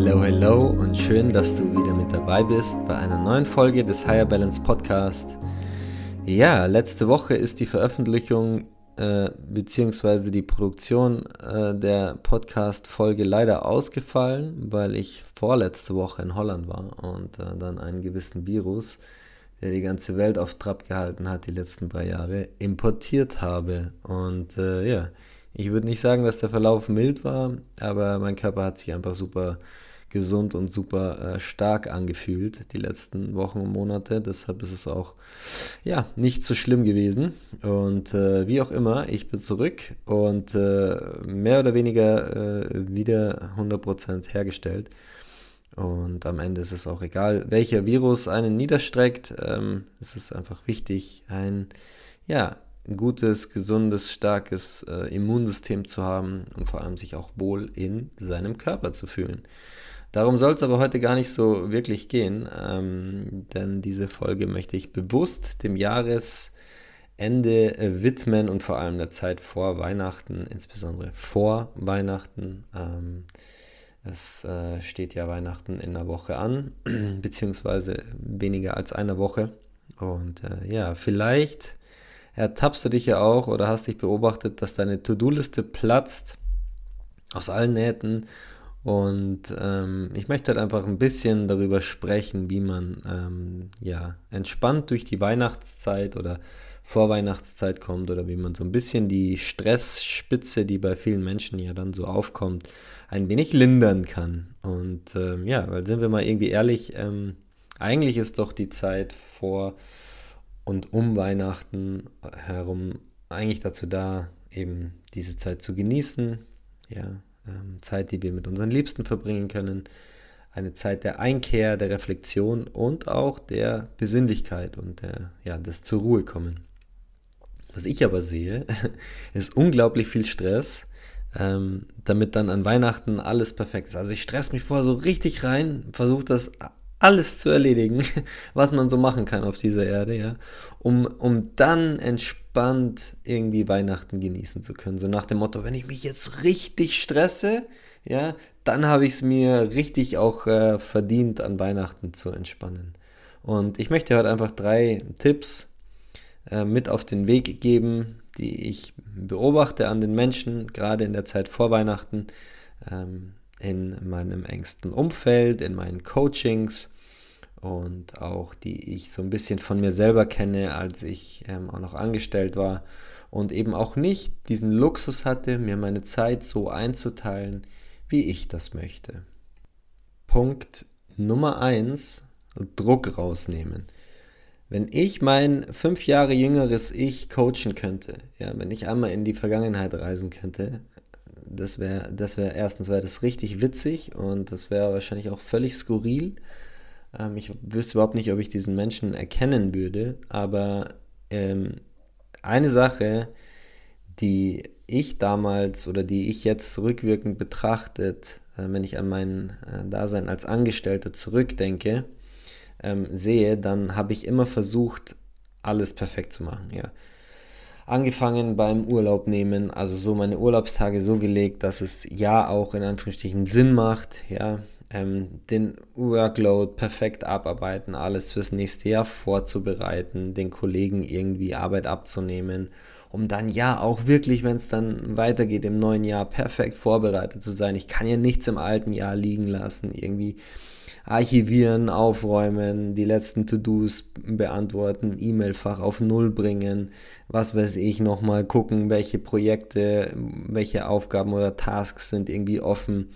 Hello, hello und schön, dass du wieder mit dabei bist bei einer neuen Folge des Higher Balance Podcast. Ja, letzte Woche ist die Veröffentlichung äh, bzw. die Produktion äh, der Podcast-Folge leider ausgefallen, weil ich vorletzte Woche in Holland war und äh, dann einen gewissen Virus, der die ganze Welt auf Trab gehalten hat die letzten drei Jahre, importiert habe. Und äh, ja, ich würde nicht sagen, dass der Verlauf mild war, aber mein Körper hat sich einfach super gesund und super äh, stark angefühlt die letzten Wochen und Monate. Deshalb ist es auch ja nicht so schlimm gewesen. Und äh, wie auch immer, ich bin zurück und äh, mehr oder weniger äh, wieder 100% hergestellt. Und am Ende ist es auch egal, welcher Virus einen niederstreckt. Ähm, es ist einfach wichtig, ein ja, gutes, gesundes, starkes äh, Immunsystem zu haben und vor allem sich auch wohl in seinem Körper zu fühlen. Darum soll es aber heute gar nicht so wirklich gehen, ähm, denn diese Folge möchte ich bewusst dem Jahresende äh, widmen und vor allem der Zeit vor Weihnachten, insbesondere vor Weihnachten. Ähm, es äh, steht ja Weihnachten in einer Woche an, beziehungsweise weniger als einer Woche. Und äh, ja, vielleicht ertappst du dich ja auch oder hast dich beobachtet, dass deine To-Do-Liste platzt aus allen Nähten. Und ähm, ich möchte halt einfach ein bisschen darüber sprechen, wie man ähm, ja entspannt durch die Weihnachtszeit oder Vorweihnachtszeit kommt oder wie man so ein bisschen die Stressspitze, die bei vielen Menschen ja dann so aufkommt, ein wenig lindern kann. Und ähm, ja, weil sind wir mal irgendwie ehrlich, ähm, eigentlich ist doch die Zeit vor und um Weihnachten herum eigentlich dazu da, eben diese Zeit zu genießen. Ja, Zeit, die wir mit unseren Liebsten verbringen können. Eine Zeit der Einkehr, der Reflexion und auch der Besinnlichkeit und der, ja, des zur Ruhe kommen. Was ich aber sehe, ist unglaublich viel Stress, ähm, damit dann an Weihnachten alles perfekt ist. Also ich stress mich vorher so richtig rein, versuche das alles zu erledigen, was man so machen kann auf dieser Erde, ja, um, um dann entspannt irgendwie Weihnachten genießen zu können. So nach dem Motto, wenn ich mich jetzt richtig stresse, ja, dann habe ich es mir richtig auch äh, verdient, an Weihnachten zu entspannen. Und ich möchte heute einfach drei Tipps äh, mit auf den Weg geben, die ich beobachte an den Menschen, gerade in der Zeit vor Weihnachten. Ähm, in meinem engsten Umfeld, in meinen Coachings und auch die ich so ein bisschen von mir selber kenne, als ich ähm, auch noch angestellt war und eben auch nicht diesen Luxus hatte, mir meine Zeit so einzuteilen, wie ich das möchte. Punkt Nummer eins: Druck rausnehmen. Wenn ich mein fünf Jahre jüngeres Ich coachen könnte, ja, wenn ich einmal in die Vergangenheit reisen könnte, das wäre, das wäre, erstens wäre das richtig witzig und das wäre wahrscheinlich auch völlig skurril. Ähm, ich wüsste überhaupt nicht, ob ich diesen Menschen erkennen würde, aber ähm, eine Sache, die ich damals oder die ich jetzt rückwirkend betrachtet, äh, wenn ich an mein äh, Dasein als Angestellter zurückdenke, ähm, sehe, dann habe ich immer versucht, alles perfekt zu machen. Ja angefangen beim Urlaub nehmen, also so meine Urlaubstage so gelegt, dass es ja auch in Anführungsstrichen Sinn macht, ja, ähm, den Workload perfekt abarbeiten, alles fürs nächste Jahr vorzubereiten, den Kollegen irgendwie Arbeit abzunehmen, um dann ja auch wirklich, wenn es dann weitergeht im neuen Jahr, perfekt vorbereitet zu sein. Ich kann ja nichts im alten Jahr liegen lassen, irgendwie archivieren, aufräumen, die letzten To-Dos beantworten, E-Mail-Fach auf Null bringen, was weiß ich, nochmal gucken, welche Projekte, welche Aufgaben oder Tasks sind irgendwie offen,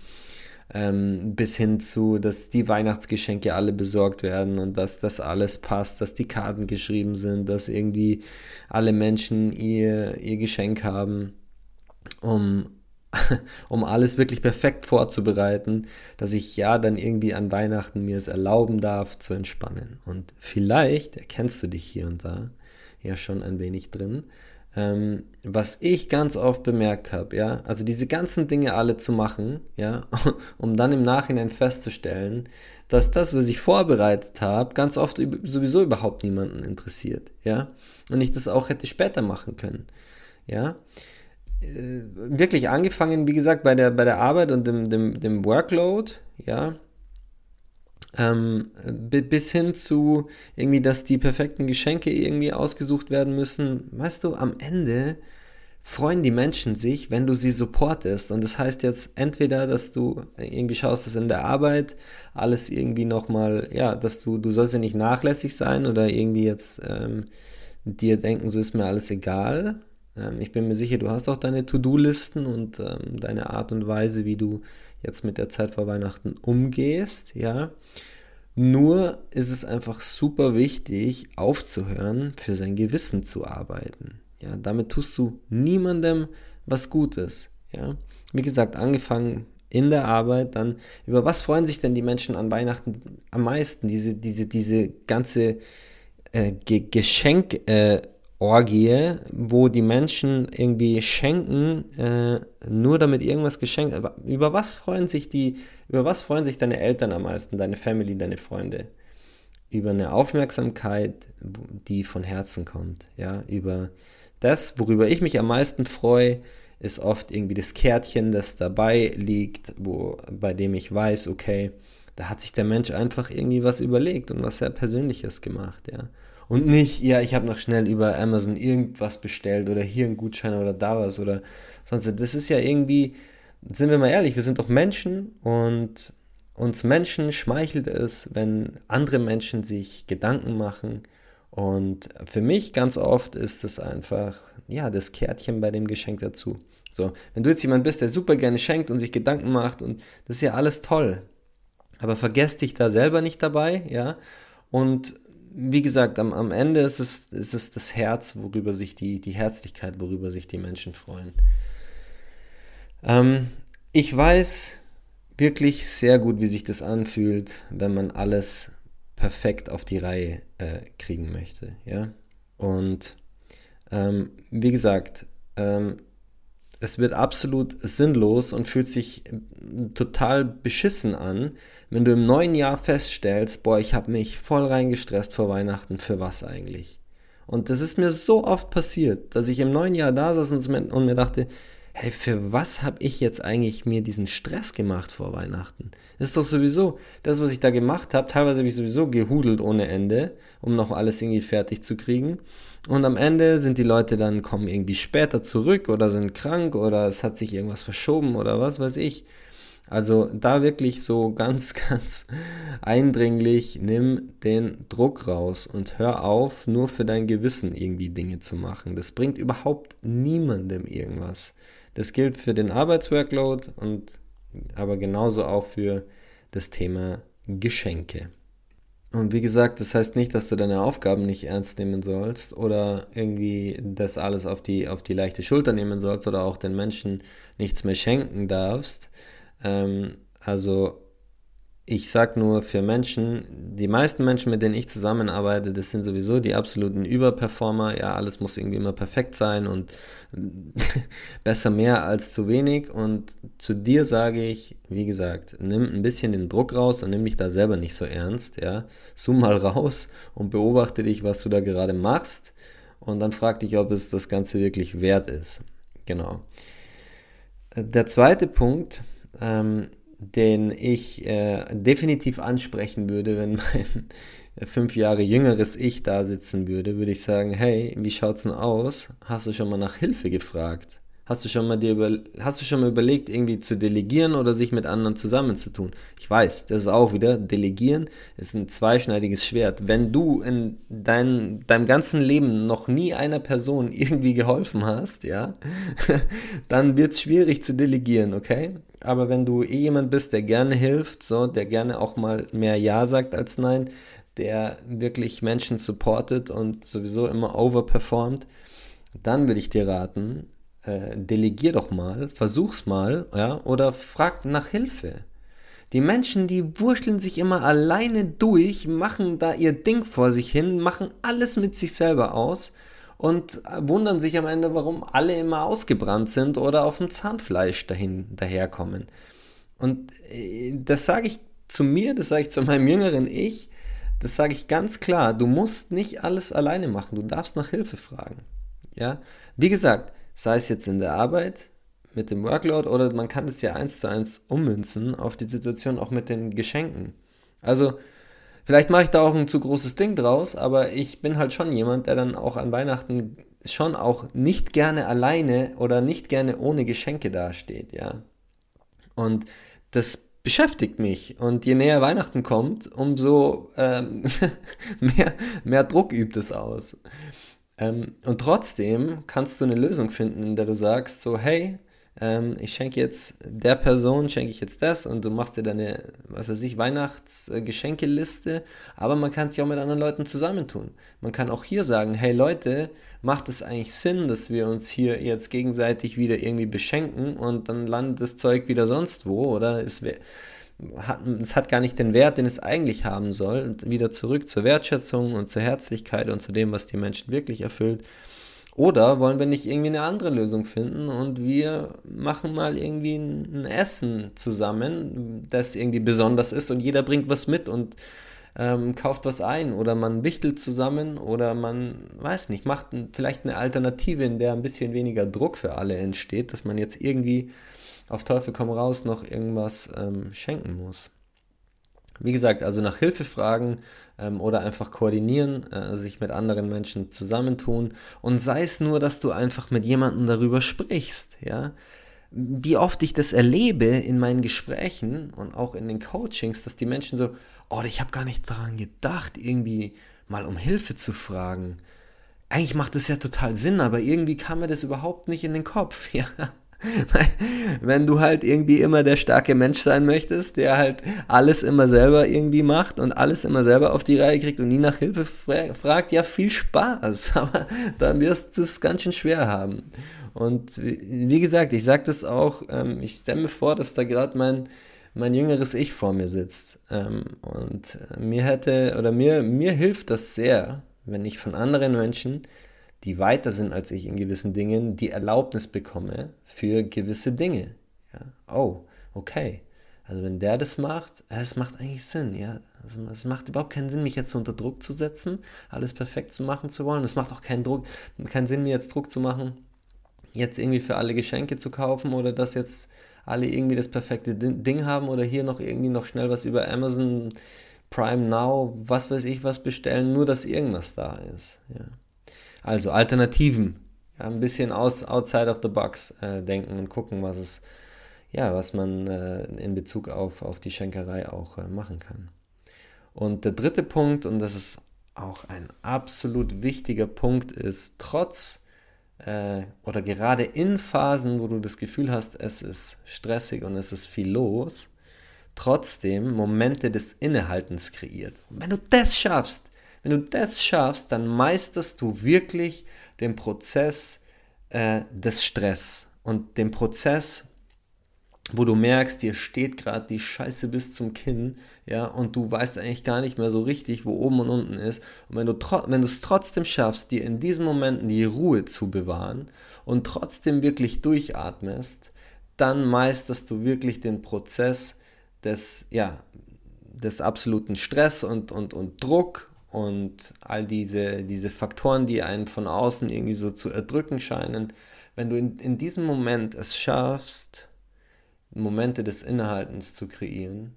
ähm, bis hin zu, dass die Weihnachtsgeschenke alle besorgt werden und dass das alles passt, dass die Karten geschrieben sind, dass irgendwie alle Menschen ihr, ihr Geschenk haben, um um alles wirklich perfekt vorzubereiten, dass ich ja dann irgendwie an Weihnachten mir es erlauben darf zu entspannen. Und vielleicht erkennst du dich hier und da ja schon ein wenig drin. Ähm, was ich ganz oft bemerkt habe, ja, also diese ganzen Dinge alle zu machen, ja, um dann im Nachhinein festzustellen, dass das, was ich vorbereitet habe, ganz oft sowieso überhaupt niemanden interessiert, ja, und ich das auch hätte später machen können, ja. Äh, wirklich angefangen, wie gesagt, bei der, bei der Arbeit und dem, dem, dem Workload, ja, ähm, bis hin zu irgendwie, dass die perfekten Geschenke irgendwie ausgesucht werden müssen. Weißt du, am Ende freuen die Menschen sich, wenn du sie supportest. Und das heißt jetzt entweder, dass du irgendwie schaust, dass in der Arbeit alles irgendwie nochmal, ja, dass du, du sollst ja nicht nachlässig sein oder irgendwie jetzt ähm, dir denken, so ist mir alles egal. Ähm, ich bin mir sicher, du hast auch deine To-Do-Listen und ähm, deine Art und Weise, wie du jetzt mit der Zeit vor Weihnachten umgehst, ja. Nur ist es einfach super wichtig, aufzuhören, für sein Gewissen zu arbeiten. Ja, damit tust du niemandem was Gutes. Ja, wie gesagt, angefangen in der Arbeit, dann über was freuen sich denn die Menschen an Weihnachten am meisten? Diese, diese, diese ganze äh, Ge Geschenk, äh, Orgie, wo die Menschen irgendwie schenken, äh, nur damit irgendwas geschenkt. Über was freuen sich die, über was freuen sich deine Eltern am meisten, deine Family, deine Freunde? Über eine Aufmerksamkeit, die von Herzen kommt, ja, über das, worüber ich mich am meisten freue, ist oft irgendwie das Kärtchen, das dabei liegt, wo, bei dem ich weiß, okay, da hat sich der Mensch einfach irgendwie was überlegt und was sehr Persönliches gemacht, ja. Und nicht, ja, ich habe noch schnell über Amazon irgendwas bestellt oder hier ein Gutschein oder da was oder sonst. Das ist ja irgendwie, sind wir mal ehrlich, wir sind doch Menschen und uns Menschen schmeichelt es, wenn andere Menschen sich Gedanken machen. Und für mich ganz oft ist es einfach, ja, das Kärtchen bei dem Geschenk dazu. So, wenn du jetzt jemand bist, der super gerne schenkt und sich Gedanken macht und das ist ja alles toll. Aber vergesst dich da selber nicht dabei, ja. Und wie gesagt, am, am Ende ist es, ist es das Herz, worüber sich die, die Herzlichkeit, worüber sich die Menschen freuen. Ähm, ich weiß wirklich sehr gut, wie sich das anfühlt, wenn man alles perfekt auf die Reihe äh, kriegen möchte. Ja? Und ähm, wie gesagt, ähm, es wird absolut sinnlos und fühlt sich total beschissen an, wenn du im neuen Jahr feststellst, boah, ich habe mich voll reingestresst vor Weihnachten, für was eigentlich? Und das ist mir so oft passiert, dass ich im neuen Jahr da saß und mir dachte, hey, für was habe ich jetzt eigentlich mir diesen Stress gemacht vor Weihnachten? Das ist doch sowieso das, was ich da gemacht habe. Teilweise habe ich sowieso gehudelt ohne Ende, um noch alles irgendwie fertig zu kriegen. Und am Ende sind die Leute dann, kommen irgendwie später zurück oder sind krank oder es hat sich irgendwas verschoben oder was weiß ich. Also da wirklich so ganz, ganz eindringlich, nimm den Druck raus und hör auf, nur für dein Gewissen irgendwie Dinge zu machen. Das bringt überhaupt niemandem irgendwas. Das gilt für den Arbeitsworkload und aber genauso auch für das Thema Geschenke. Und wie gesagt, das heißt nicht, dass du deine Aufgaben nicht ernst nehmen sollst oder irgendwie das alles auf die, auf die leichte Schulter nehmen sollst oder auch den Menschen nichts mehr schenken darfst. Ähm, also ich sag nur für Menschen, die meisten Menschen, mit denen ich zusammenarbeite, das sind sowieso die absoluten Überperformer. Ja, alles muss irgendwie immer perfekt sein und besser mehr als zu wenig. Und zu dir sage ich, wie gesagt, nimm ein bisschen den Druck raus und nimm dich da selber nicht so ernst. Ja, zoom mal raus und beobachte dich, was du da gerade machst. Und dann frag dich, ob es das Ganze wirklich wert ist. Genau. Der zweite Punkt, ähm, den ich äh, definitiv ansprechen würde, wenn mein fünf Jahre jüngeres Ich da sitzen würde, würde ich sagen, hey, wie schaut's denn aus? Hast du schon mal nach Hilfe gefragt? Hast du schon mal dir über, hast du schon mal überlegt, irgendwie zu delegieren oder sich mit anderen zusammenzutun? Ich weiß, das ist auch wieder, delegieren ist ein zweischneidiges Schwert. Wenn du in dein, deinem ganzen Leben noch nie einer Person irgendwie geholfen hast, ja, dann wird es schwierig zu delegieren, okay? Aber wenn du eh jemand bist, der gerne hilft, so, der gerne auch mal mehr Ja sagt als Nein, der wirklich Menschen supportet und sowieso immer overperformt, dann würde ich dir raten, äh, delegier doch mal, versuch's mal, ja, oder frag nach Hilfe. Die Menschen, die wurschteln sich immer alleine durch, machen da ihr Ding vor sich hin, machen alles mit sich selber aus und wundern sich am Ende, warum alle immer ausgebrannt sind oder auf dem Zahnfleisch dahin daherkommen. Und äh, das sage ich zu mir, das sage ich zu meinem jüngeren Ich, das sage ich ganz klar. Du musst nicht alles alleine machen. Du darfst nach Hilfe fragen. Ja, wie gesagt, sei es jetzt in der Arbeit, mit dem Workload oder man kann es ja eins zu eins ummünzen auf die Situation auch mit den Geschenken. Also vielleicht mache ich da auch ein zu großes Ding draus, aber ich bin halt schon jemand, der dann auch an Weihnachten schon auch nicht gerne alleine oder nicht gerne ohne Geschenke dasteht, ja. Und das beschäftigt mich. Und je näher Weihnachten kommt, umso ähm, mehr, mehr Druck übt es aus. Ähm, und trotzdem kannst du eine Lösung finden, in der du sagst, so, hey, ähm, ich schenke jetzt der Person, schenke ich jetzt das und du machst dir deine, was weiß ich, Weihnachtsgeschenkeliste, aber man kann sich auch mit anderen Leuten zusammentun. Man kann auch hier sagen, hey Leute, macht es eigentlich Sinn, dass wir uns hier jetzt gegenseitig wieder irgendwie beschenken und dann landet das Zeug wieder sonst wo oder es, hat, es hat gar nicht den Wert, den es eigentlich haben soll. Und wieder zurück zur Wertschätzung und zur Herzlichkeit und zu dem, was die Menschen wirklich erfüllt. Oder wollen wir nicht irgendwie eine andere Lösung finden und wir machen mal irgendwie ein Essen zusammen, das irgendwie besonders ist und jeder bringt was mit und ähm, kauft was ein oder man wichtelt zusammen oder man, weiß nicht, macht vielleicht eine Alternative, in der ein bisschen weniger Druck für alle entsteht, dass man jetzt irgendwie auf Teufel komm raus noch irgendwas ähm, schenken muss. Wie gesagt, also nach Hilfe fragen ähm, oder einfach koordinieren, äh, sich mit anderen Menschen zusammentun und sei es nur, dass du einfach mit jemandem darüber sprichst, ja. Wie oft ich das erlebe in meinen Gesprächen und auch in den Coachings, dass die Menschen so, oh, ich habe gar nicht daran gedacht, irgendwie mal um Hilfe zu fragen. Eigentlich macht das ja total Sinn, aber irgendwie kam mir das überhaupt nicht in den Kopf, ja. Wenn du halt irgendwie immer der starke Mensch sein möchtest, der halt alles immer selber irgendwie macht und alles immer selber auf die Reihe kriegt und nie nach Hilfe fragt, ja, viel Spaß, aber dann wirst du es ganz schön schwer haben. Und wie gesagt, ich sage das auch, ähm, ich stelle mir vor, dass da gerade mein, mein jüngeres Ich vor mir sitzt. Ähm, und mir hätte, oder mir, mir hilft das sehr, wenn ich von anderen Menschen die weiter sind als ich in gewissen Dingen, die Erlaubnis bekomme für gewisse Dinge. Ja? Oh, okay. Also wenn der das macht, es macht eigentlich Sinn, ja. Also es macht überhaupt keinen Sinn, mich jetzt unter Druck zu setzen, alles perfekt zu machen zu wollen. Es macht auch keinen Druck, keinen Sinn, mir jetzt Druck zu machen, jetzt irgendwie für alle Geschenke zu kaufen oder dass jetzt alle irgendwie das perfekte Ding haben oder hier noch irgendwie noch schnell was über Amazon Prime Now, was weiß ich was bestellen, nur dass irgendwas da ist. Ja. Also Alternativen, ja, ein bisschen aus, outside of the box äh, denken und gucken, was es, ja, was man äh, in Bezug auf, auf die Schenkerei auch äh, machen kann. Und der dritte Punkt, und das ist auch ein absolut wichtiger Punkt, ist trotz äh, oder gerade in Phasen, wo du das Gefühl hast, es ist stressig und es ist viel los, trotzdem Momente des Innehaltens kreiert. Und wenn du das schaffst, wenn du das schaffst, dann meisterst du wirklich den Prozess äh, des Stress und den Prozess, wo du merkst, dir steht gerade die Scheiße bis zum Kinn, ja, und du weißt eigentlich gar nicht mehr so richtig, wo oben und unten ist. Und wenn du wenn es trotzdem schaffst, dir in diesen Momenten die Ruhe zu bewahren und trotzdem wirklich durchatmest, dann meisterst du wirklich den Prozess des, ja, des absoluten Stress und, und, und Druck und all diese, diese Faktoren, die einen von außen irgendwie so zu erdrücken scheinen, wenn du in, in diesem Moment es schaffst, Momente des Innehaltens zu kreieren,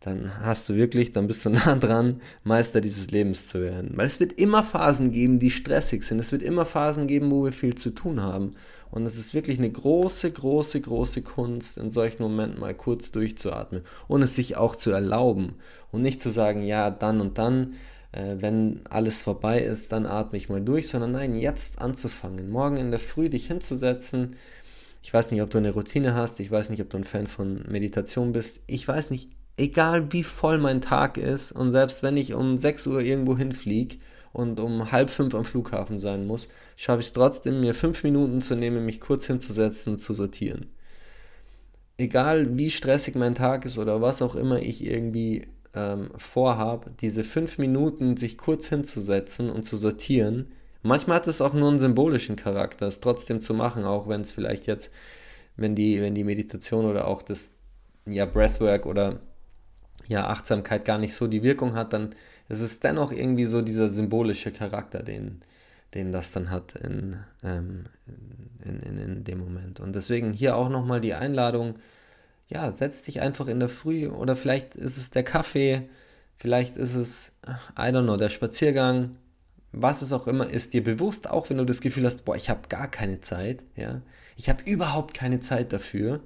dann hast du wirklich, dann bist du nah dran, Meister dieses Lebens zu werden. Weil es wird immer Phasen geben, die stressig sind. Es wird immer Phasen geben, wo wir viel zu tun haben. Und es ist wirklich eine große, große, große Kunst, in solchen Momenten mal kurz durchzuatmen und es sich auch zu erlauben. Und nicht zu sagen, ja, dann und dann, äh, wenn alles vorbei ist, dann atme ich mal durch, sondern nein, jetzt anzufangen. Morgen in der Früh dich hinzusetzen. Ich weiß nicht, ob du eine Routine hast, ich weiß nicht, ob du ein Fan von Meditation bist. Ich weiß nicht, egal wie voll mein Tag ist und selbst wenn ich um 6 Uhr irgendwo hinfliege und um halb fünf am Flughafen sein muss, schaffe ich es trotzdem, mir fünf Minuten zu nehmen, mich kurz hinzusetzen und zu sortieren. Egal wie stressig mein Tag ist oder was auch immer ich irgendwie ähm, vorhabe, diese fünf Minuten sich kurz hinzusetzen und zu sortieren, manchmal hat es auch nur einen symbolischen Charakter, es trotzdem zu machen, auch wenn es vielleicht jetzt, wenn die, wenn die Meditation oder auch das ja, Breathwork oder ja, Achtsamkeit gar nicht so die Wirkung hat, dann ist es dennoch irgendwie so dieser symbolische Charakter, den, den das dann hat in, ähm, in, in, in dem Moment. Und deswegen hier auch nochmal die Einladung, ja, setz dich einfach in der Früh oder vielleicht ist es der Kaffee, vielleicht ist es, I don't know, der Spaziergang, was es auch immer ist, dir bewusst, auch wenn du das Gefühl hast, boah, ich habe gar keine Zeit, ja, ich habe überhaupt keine Zeit dafür,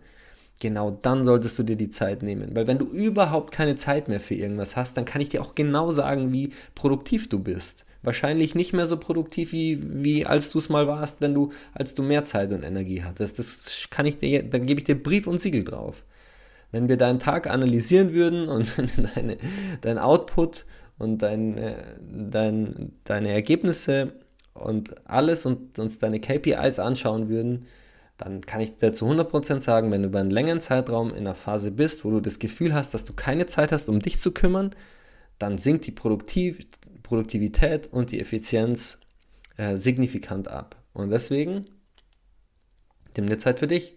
genau dann solltest du dir die Zeit nehmen. Weil wenn du überhaupt keine Zeit mehr für irgendwas hast, dann kann ich dir auch genau sagen, wie produktiv du bist. Wahrscheinlich nicht mehr so produktiv, wie, wie als du es mal warst, wenn du, als du mehr Zeit und Energie hattest. Das kann ich dir, da gebe ich dir Brief und Siegel drauf. Wenn wir deinen Tag analysieren würden und deine, dein Output und dein, äh, dein, deine Ergebnisse und alles und uns deine KPIs anschauen würden, dann kann ich dir zu 100% sagen, wenn du über einen längeren Zeitraum in einer Phase bist, wo du das Gefühl hast, dass du keine Zeit hast, um dich zu kümmern, dann sinkt die Produktiv Produktivität und die Effizienz äh, signifikant ab. Und deswegen nimm dir Zeit für dich,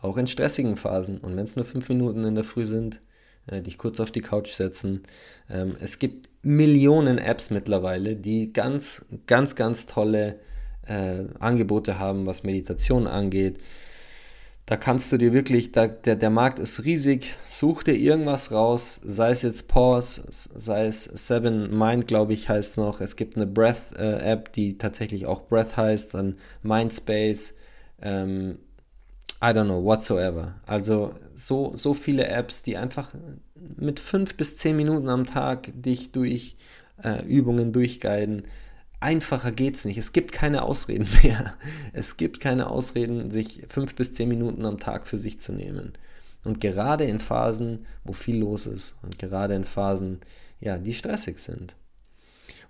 auch in stressigen Phasen. Und wenn es nur fünf Minuten in der Früh sind, äh, dich kurz auf die Couch setzen. Ähm, es gibt Millionen Apps mittlerweile, die ganz, ganz, ganz tolle äh, Angebote haben, was Meditation angeht. Da kannst du dir wirklich, da, der, der Markt ist riesig, such dir irgendwas raus, sei es jetzt Pause, sei es Seven Mind, glaube ich, heißt noch. Es gibt eine Breath-App, äh, die tatsächlich auch Breath heißt, dann Mindspace, ähm, I don't know, whatsoever. Also so, so viele Apps, die einfach mit fünf bis zehn Minuten am Tag dich durch äh, Übungen durchguiden einfacher geht's nicht. Es gibt keine Ausreden mehr. Es gibt keine Ausreden, sich fünf bis zehn Minuten am Tag für sich zu nehmen. Und gerade in Phasen, wo viel los ist und gerade in Phasen, ja, die stressig sind.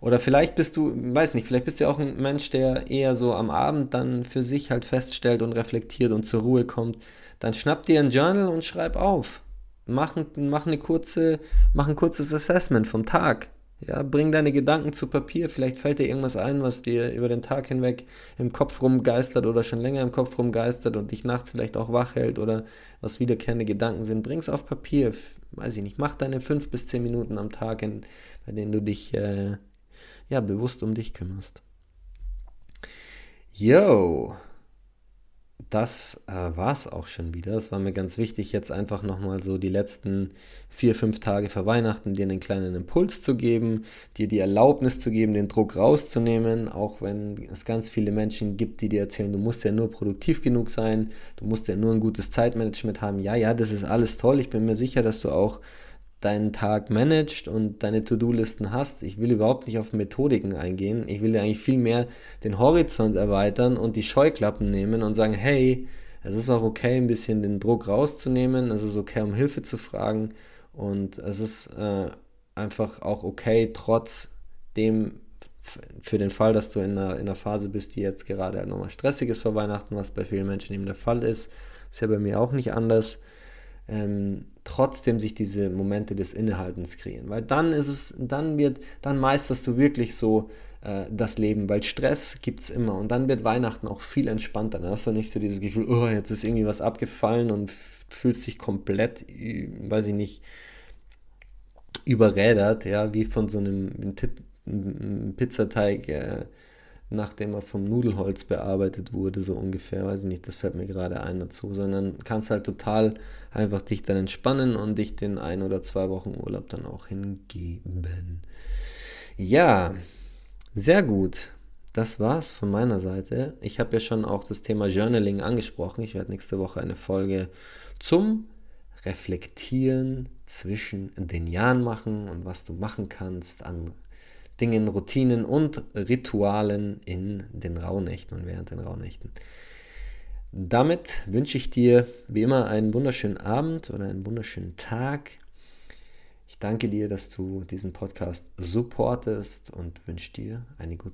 Oder vielleicht bist du, weiß nicht, vielleicht bist du auch ein Mensch, der eher so am Abend dann für sich halt feststellt und reflektiert und zur Ruhe kommt. Dann schnapp dir ein Journal und schreib auf. Mach, mach, eine kurze, mach ein kurzes Assessment vom Tag. Ja, bring deine Gedanken zu Papier. Vielleicht fällt dir irgendwas ein, was dir über den Tag hinweg im Kopf rumgeistert oder schon länger im Kopf rumgeistert und dich nachts vielleicht auch wach hält oder was wiederkehrende Gedanken sind. Bring es auf Papier. Weiß ich nicht. Mach deine fünf bis zehn Minuten am Tag, in, bei denen du dich äh, ja, bewusst um dich kümmerst. Yo! Das äh, war es auch schon wieder. Es war mir ganz wichtig, jetzt einfach nochmal so die letzten vier, fünf Tage vor Weihnachten dir einen kleinen Impuls zu geben, dir die Erlaubnis zu geben, den Druck rauszunehmen, auch wenn es ganz viele Menschen gibt, die dir erzählen, du musst ja nur produktiv genug sein, du musst ja nur ein gutes Zeitmanagement haben. Ja, ja, das ist alles toll. Ich bin mir sicher, dass du auch deinen Tag managst und deine To-Do-Listen hast. Ich will überhaupt nicht auf Methodiken eingehen. Ich will eigentlich viel mehr den Horizont erweitern und die Scheuklappen nehmen und sagen, hey, es ist auch okay, ein bisschen den Druck rauszunehmen. Es ist okay, um Hilfe zu fragen. Und es ist äh, einfach auch okay, trotz dem, für den Fall, dass du in einer, in einer Phase bist, die jetzt gerade halt nochmal stressig ist vor Weihnachten, was bei vielen Menschen eben der Fall ist. Ist ja bei mir auch nicht anders ähm, trotzdem sich diese Momente des Innehaltens kreieren. Weil dann ist es, dann wird, dann meisterst du wirklich so äh, das Leben, weil Stress gibt es immer und dann wird Weihnachten auch viel entspannter. Dann hast du nicht so dieses Gefühl, oh, jetzt ist irgendwie was abgefallen und fühlst dich komplett, weiß ich nicht, überrädert, ja, wie von so einem Pizzateig. Äh, nachdem er vom Nudelholz bearbeitet wurde, so ungefähr, weiß ich nicht, das fällt mir gerade ein dazu, sondern kannst halt total einfach dich dann entspannen und dich den ein oder zwei Wochen Urlaub dann auch hingeben. Ja, sehr gut. Das war's von meiner Seite. Ich habe ja schon auch das Thema Journaling angesprochen. Ich werde nächste Woche eine Folge zum Reflektieren zwischen den Jahren machen und was du machen kannst an Dingen, Routinen und Ritualen in den Rauhnächten und während den Rauhnächten. Damit wünsche ich dir wie immer einen wunderschönen Abend oder einen wunderschönen Tag. Ich danke dir, dass du diesen Podcast supportest und wünsche dir eine gute